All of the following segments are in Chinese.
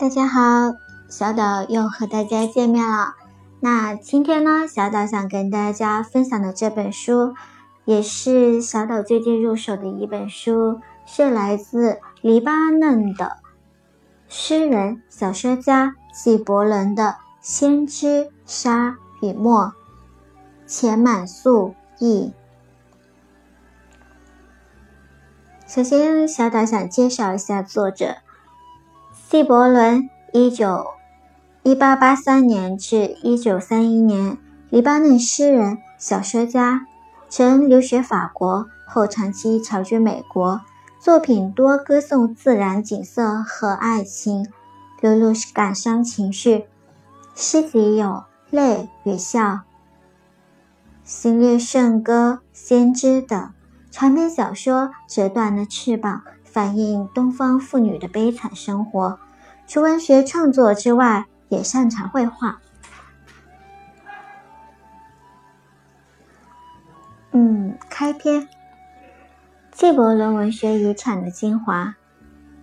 大家好，小岛又和大家见面了。那今天呢，小岛想跟大家分享的这本书，也是小岛最近入手的一本书，是来自黎巴嫩的诗人、小说家纪伯伦的《先知沙与墨》，钱满素译。首先，小岛想介绍一下作者。纪伯伦，一九一八八三年至一九三一年，黎巴嫩诗人、小说家，曾留学法国，后长期侨居美国。作品多歌颂自然景色和爱情，流露感伤情绪。诗集有《泪与笑》《行列圣歌》《先知》等。长篇小说《折断了翅膀》。反映东方妇女的悲惨生活。除文学创作之外，也擅长绘画。嗯，开篇。纪伯伦文学遗产的精华，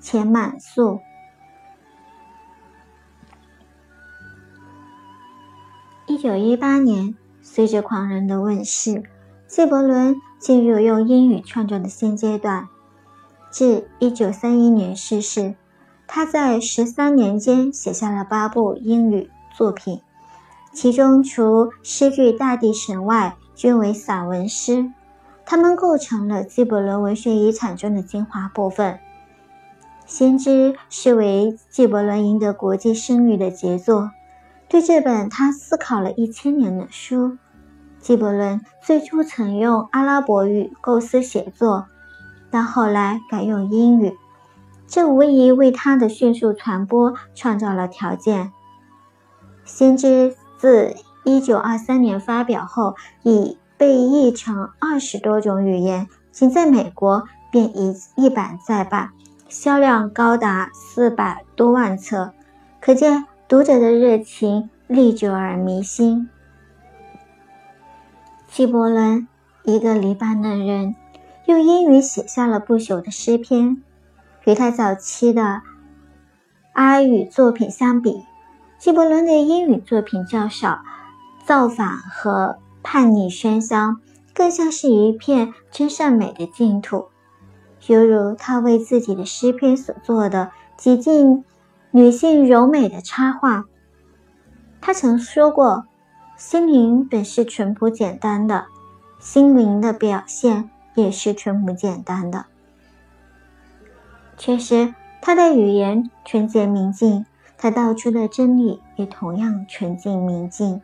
钱满素。一九一八年，随着《狂人》的问世，纪伯伦进入用英语创作的新阶段。至一九三一年逝世，他在十三年间写下了八部英语作品，其中除诗句《大地神》外，均为散文诗。它们构成了纪伯伦文学遗产中的精华部分。《先知》是为纪伯伦赢得国际声誉的杰作。对这本他思考了一千年的书，纪伯伦最初曾用阿拉伯语构思写作。但后来改用英语，这无疑为他的迅速传播创造了条件。《先知》自1923年发表后，已被译成二十多种语言，仅在美国便已一版再版，销量高达四百多万册，可见读者的热情历久而弥新。纪伯伦，一个黎巴嫩人。用英语写下了不朽的诗篇。与他早期的阿语作品相比，纪伯伦的英语作品较少，造反和叛逆喧嚣，更像是一片真善美的净土，犹如他为自己的诗篇所做的几近女性柔美的插画。他曾说过：“心灵本是淳朴简单的，心灵的表现。”也是纯朴简单的。确实，他的语言纯洁明净，他道出的真理也同样纯净明净。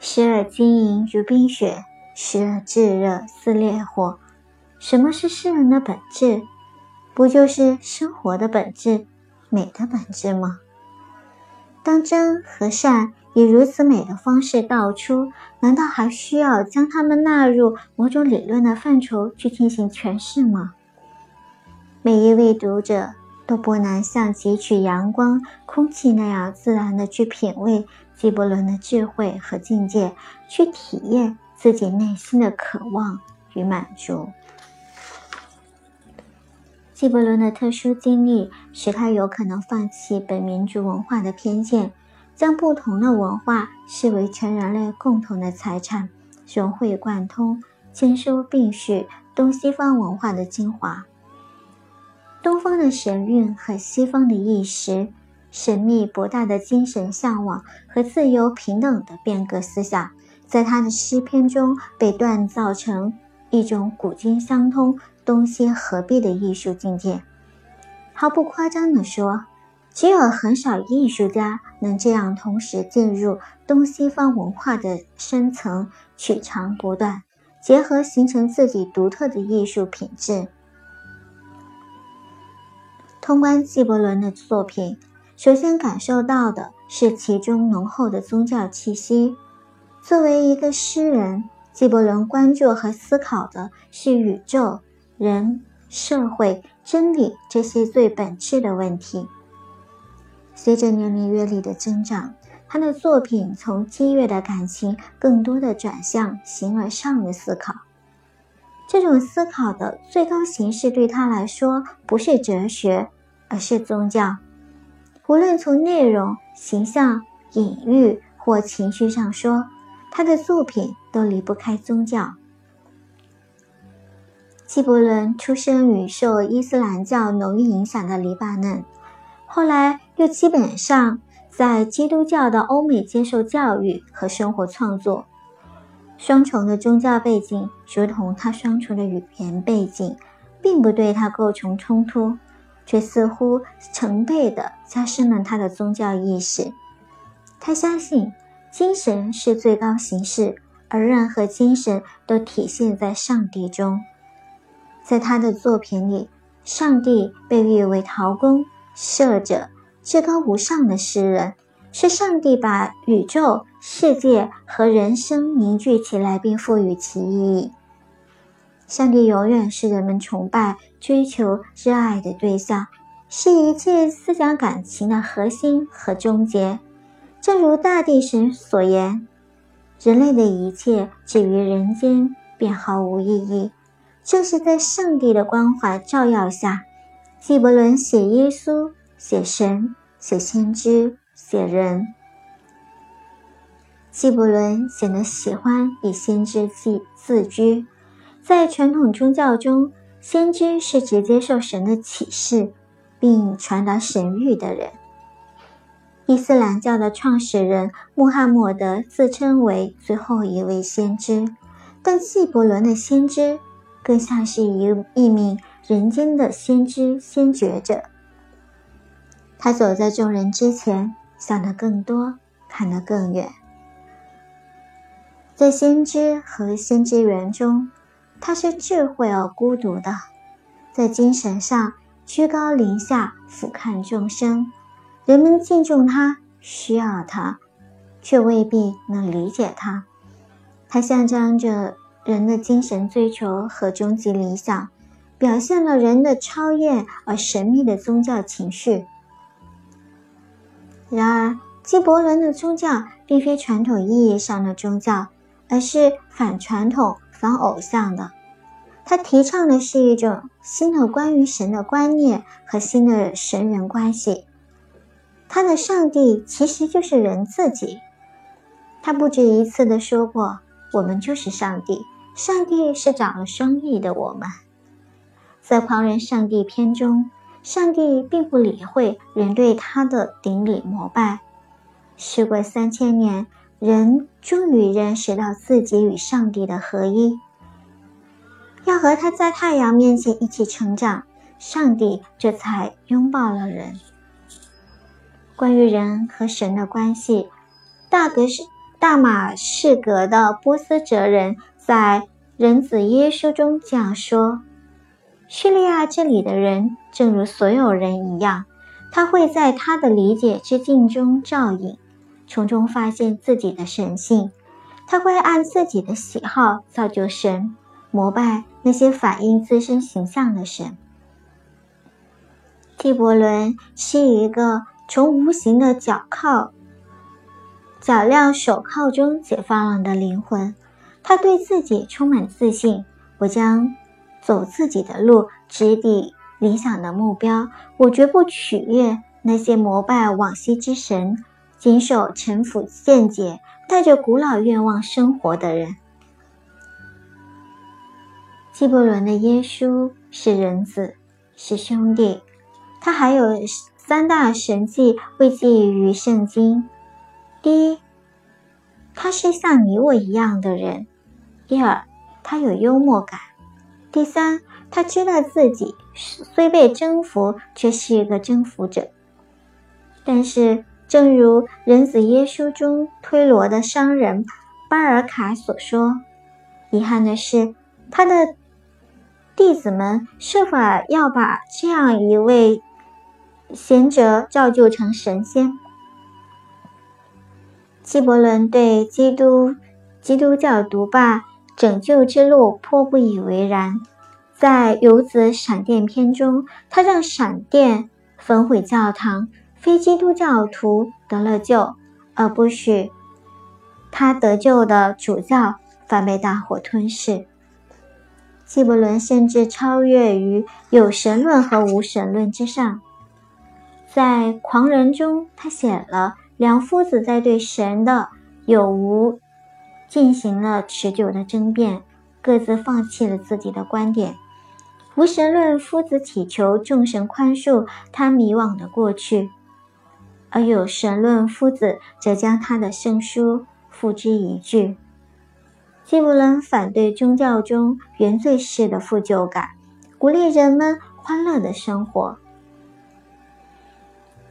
时而晶莹如冰雪，时而炙热似烈火。什么是诗人的本质？不就是生活的本质、美的本质吗？当真和善。以如此美的方式道出，难道还需要将它们纳入某种理论的范畴去进行诠释吗？每一位读者都不难像汲取阳光、空气那样自然的去品味纪伯伦的智慧和境界，去体验自己内心的渴望与满足。纪伯伦的特殊经历使他有可能放弃本民族文化的偏见。将不同的文化视为全人类共同的财产，融会贯通，兼收并蓄东西方文化的精华。东方的神韵和西方的意识，神秘博大的精神向往和自由平等的变革思想，在他的诗篇中被锻造成一种古今相通、东西合璧的艺术境界。毫不夸张地说。只有很少艺术家能这样同时进入东西方文化的深层，取长补短，结合形成自己独特的艺术品质。通关纪伯伦的作品，首先感受到的是其中浓厚的宗教气息。作为一个诗人，纪伯伦关注和思考的是宇宙、人、社会、真理这些最本质的问题。随着年龄阅历的增长，他的作品从激越的感情，更多的转向形而上的思考。这种思考的最高形式对他来说，不是哲学，而是宗教。无论从内容、形象、隐喻或情绪上说，他的作品都离不开宗教。纪伯伦出生于受伊斯兰教浓郁影响的黎巴嫩，后来又基本上在基督教的欧美接受教育和生活创作。双重的宗教背景，如同他双重的语言背景，并不对他构成冲突。却似乎成倍地加深了他的宗教意识。他相信精神是最高形式，而任何精神都体现在上帝中。在他的作品里，上帝被誉为陶工、摄者、至高无上的诗人，是上帝把宇宙、世界和人生凝聚起来，并赋予其意义。上帝永远是人们崇拜、追求、热爱的对象，是一切思想感情的核心和终结。正如大地神所言：“人类的一切止于人间便毫无意义。”正是在上帝的关怀照耀下，纪伯伦写耶稣、写神、写先知、写人。纪伯伦显得喜欢以先知自自居。在传统宗教中，先知是直接受神的启示，并传达神谕的人。伊斯兰教的创始人穆罕默德自称为最后一位先知，但纪伯伦的先知更像是一一名人间的先知先觉者。他走在众人之前，想得更多，看得更远。在先知和先知园中。他是智慧而孤独的，在精神上居高临下俯瞰众生。人们敬重他，需要他，却未必能理解他。他象征着人的精神追求和终极理想，表现了人的超验而神秘的宗教情绪。然而，纪伯伦的宗教并非传统意义上的宗教，而是反传统。反偶像的，他提倡的是一种新的关于神的观念和新的神人关系。他的上帝其实就是人自己。他不止一次的说过：“我们就是上帝，上帝是长了双翼的我们。”在《狂人上帝篇》中，上帝并不理会人对他的顶礼膜拜。时过三千年。人终于认识到自己与上帝的合一，要和他在太阳面前一起成长，上帝这才拥抱了人。关于人和神的关系，大格是大马士革的波斯哲人在《人子耶稣》中这样说：“叙利亚这里的人，正如所有人一样，他会在他的理解之境中照应。”从中发现自己的神性，他会按自己的喜好造就神，膜拜那些反映自身形象的神。纪伯伦是一个从无形的脚铐、脚镣手铐中解放了的灵魂。他对自己充满自信：“我将走自己的路，直抵理想的目标。我绝不取悦那些膜拜往昔之神。”经受臣服、见解，带着古老愿望生活的人。纪伯伦的耶稣是人子，是兄弟。他还有三大神迹未记于圣经：第一，他是像你我一样的人；第二，他有幽默感；第三，他知道自己虽被征服，却是一个征服者。但是。正如人子耶稣中推罗的商人巴尔卡所说：“遗憾的是，他的弟子们设法要把这样一位贤者造就成神仙。”纪伯伦对基督基督教独霸拯救之路颇不以为然。在《游子闪电篇》中，他让闪电焚毁教堂。非基督教徒得了救，而不许他得救的主教反被大火吞噬。纪伯伦甚至超越于有神论和无神论之上。在《狂人》中，他写了两夫子在对神的有无进行了持久的争辩，各自放弃了自己的观点。无神论夫子祈求众神宽恕他迷惘的过去，而有神论夫子则将他的圣书付之一炬。既不能反对宗教中原罪式的负疚感，鼓励人们欢乐的生活。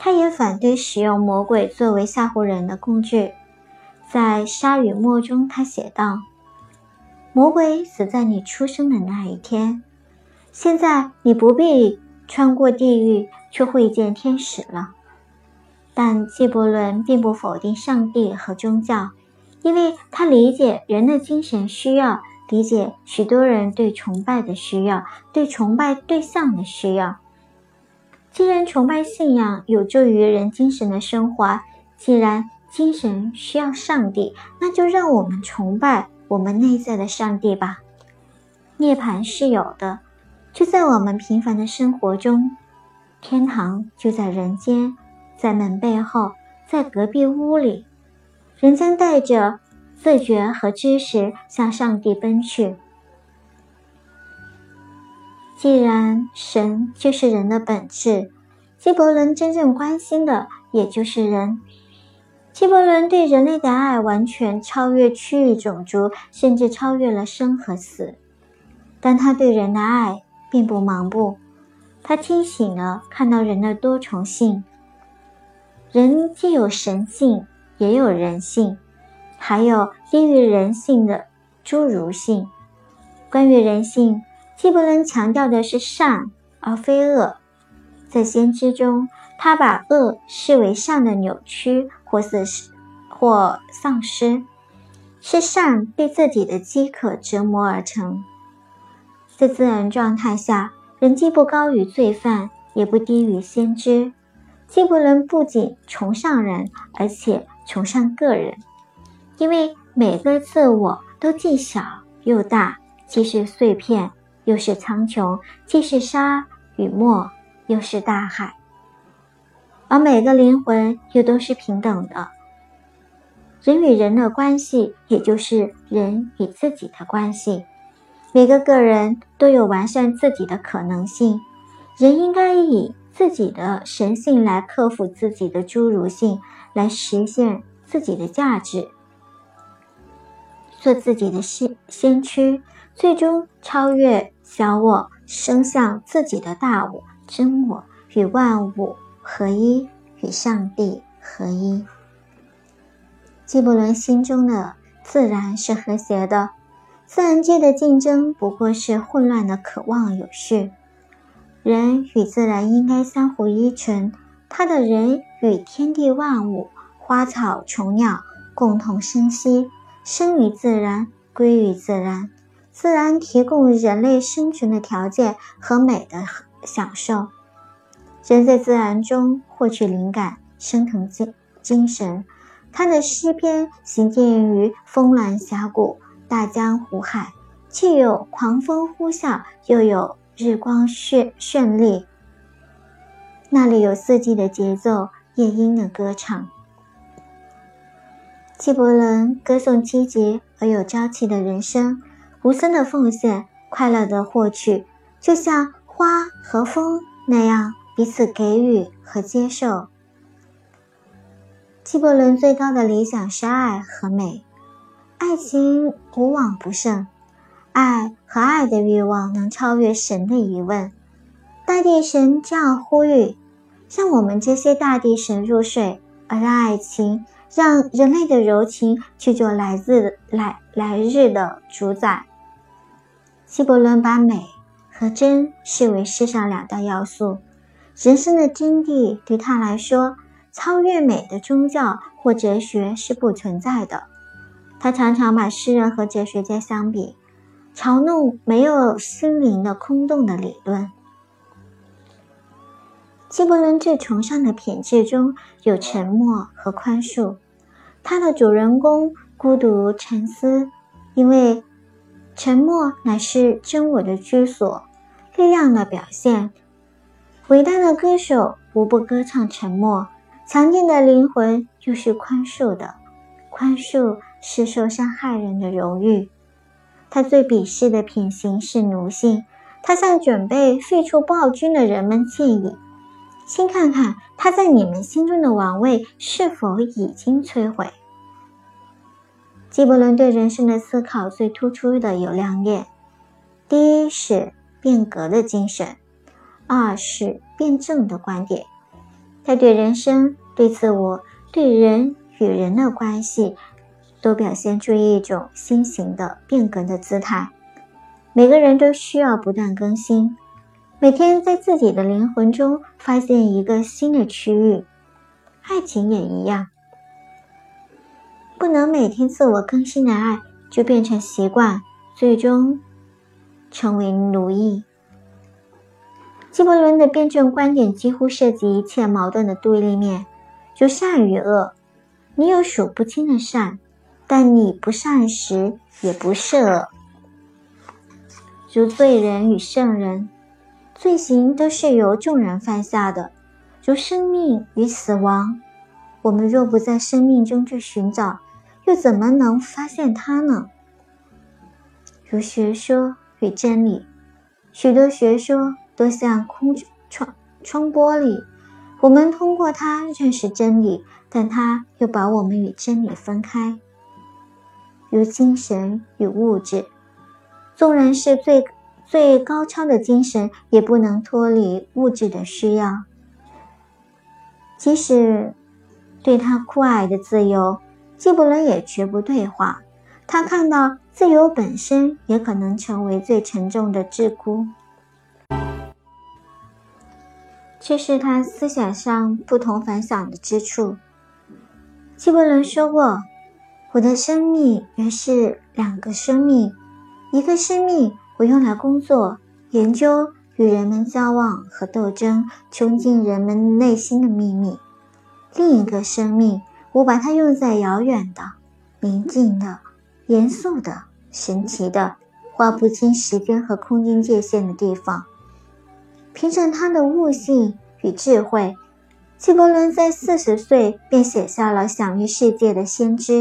他也反对使用魔鬼作为吓唬人的工具。在《沙与墨》中，他写道：“魔鬼死在你出生的那一天。”现在你不必穿过地狱去会见天使了，但纪伯伦并不否定上帝和宗教，因为他理解人的精神需要，理解许多人对崇拜的需要，对崇拜对象的需要。既然崇拜信仰有助于人精神的升华，既然精神需要上帝，那就让我们崇拜我们内在的上帝吧。涅槃是有的。就在我们平凡的生活中，天堂就在人间，在门背后，在隔壁屋里，人将带着自觉和知识向上帝奔去。既然神就是人的本质，纪伯伦真正关心的也就是人。纪伯伦对人类的爱完全超越区域种族，甚至超越了生和死，但他对人的爱。并不盲目，他清醒了，看到人的多重性。人既有神性，也有人性，还有低于人性的侏儒性。关于人性，既不能强调的是善而非恶。在先知中，他把恶视为善的扭曲或是或丧失，是善被自己的饥渴折磨而成。在自然状态下，人既不高于罪犯，也不低于先知。既不能不仅崇尚人，而且崇尚个人，因为每个自我都既小又大，既是碎片，又是苍穹；既是沙与沫，又是大海。而每个灵魂又都是平等的。人与人的关系，也就是人与自己的关系。每个个人都有完善自己的可能性，人应该以自己的神性来克服自己的侏儒性，来实现自己的价值，做自己的先先驱，最终超越小我，升向自己的大我、真我，与万物合一，与上帝合一。纪伯伦心中的自然是和谐的。自然界的竞争不过是混乱的渴望有序，人与自然应该相互依存。他的人与天地万物、花草虫鸟共同生息，生于自然，归于自然。自然提供人类生存的条件和美的享受。人在自然中获取灵感，升腾精精神。他的诗篇行进于峰峦峡谷。大江湖海，既有狂风呼啸，又有日光绚绚丽。那里有四季的节奏，夜莺的歌唱。纪伯伦歌颂积极而有朝气的人生，无私的奉献，快乐的获取，就像花和风那样彼此给予和接受。纪伯伦最高的理想是爱和美。爱情无往不胜，爱和爱的欲望能超越神的疑问。大地神这样呼吁：让我们这些大地神入睡，而让爱情，让人类的柔情去做来自来来日的主宰。希伯伦把美和真视为世上两大要素。人生的真谛对他来说，超越美的宗教或哲学是不存在的。他常常把诗人和哲学家相比，嘲弄没有心灵的空洞的理论。纪伯伦最崇尚的品质中有沉默和宽恕。他的主人公孤独沉思，因为沉默乃是真我的居所，力量的表现。伟大的歌手无不歌唱沉默。强健的灵魂又是宽恕的，宽恕是受伤害人的荣誉。他最鄙视的品行是奴性。他向准备废除暴君的人们建议：“先看看他在你们心中的王位是否已经摧毁。”纪伯伦对人生的思考最突出的有两点：第一是变革的精神，二是辩证的观点。他对人生、对自我、对人与人的关系，都表现出一种新型的变革的姿态。每个人都需要不断更新，每天在自己的灵魂中发现一个新的区域。爱情也一样，不能每天自我更新的爱就变成习惯，最终成为奴役。纪伯伦的辩证观点几乎涉及一切矛盾的对立面，就善与恶。你有数不清的善，但你不善时也不是恶。如罪人与圣人，罪行都是由众人犯下的；如生命与死亡，我们若不在生命中去寻找，又怎么能发现它呢？如学说与真理，许多学说。都像空窗窗玻璃，我们通过它认识真理，但它又把我们与真理分开。如精神与物质，纵然是最最高超的精神，也不能脱离物质的需要。即使对他酷爱的自由，纪伯伦也绝不对话。他看到自由本身也可能成为最沉重的桎梏。这是他思想上不同凡响的之处。纪伯伦说过：“我的生命原是两个生命，一个生命我用来工作、研究、与人们交往和斗争，穷尽人们内心的秘密；另一个生命，我把它用在遥远的、宁静的、严肃的、神奇的、划不清时间和空间界限的地方。”凭着他的悟性与智慧，纪伯伦在四十岁便写下了享誉世界的《先知》。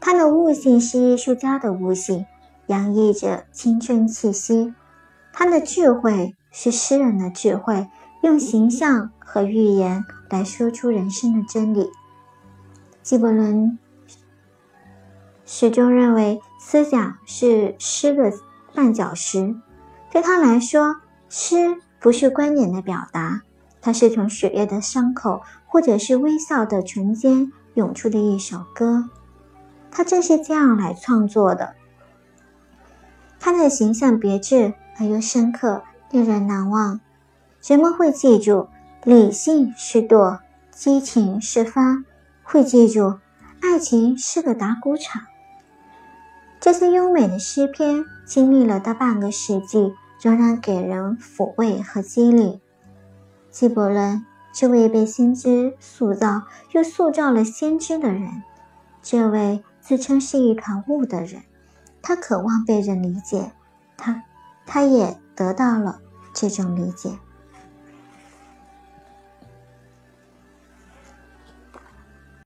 他的悟性是艺术家的悟性，洋溢着青春气息；他的智慧是诗人的智慧，用形象和寓言来说出人生的真理。纪伯伦始终认为，思想是诗的绊脚石。对他来说，诗。不是观点的表达，它是从血液的伤口，或者是微笑的唇间涌出的一首歌。他正是这样来创作的。他的形象别致而又深刻，令人难忘。人们会记住理性是舵，激情是帆，会记住爱情是个打鼓场。这些优美的诗篇经历了大半个世纪。仍然给人抚慰和激励。纪伯伦，这位被先知塑造又塑造了先知的人，这位自称是一团雾的人，他渴望被人理解，他，他也得到了这种理解。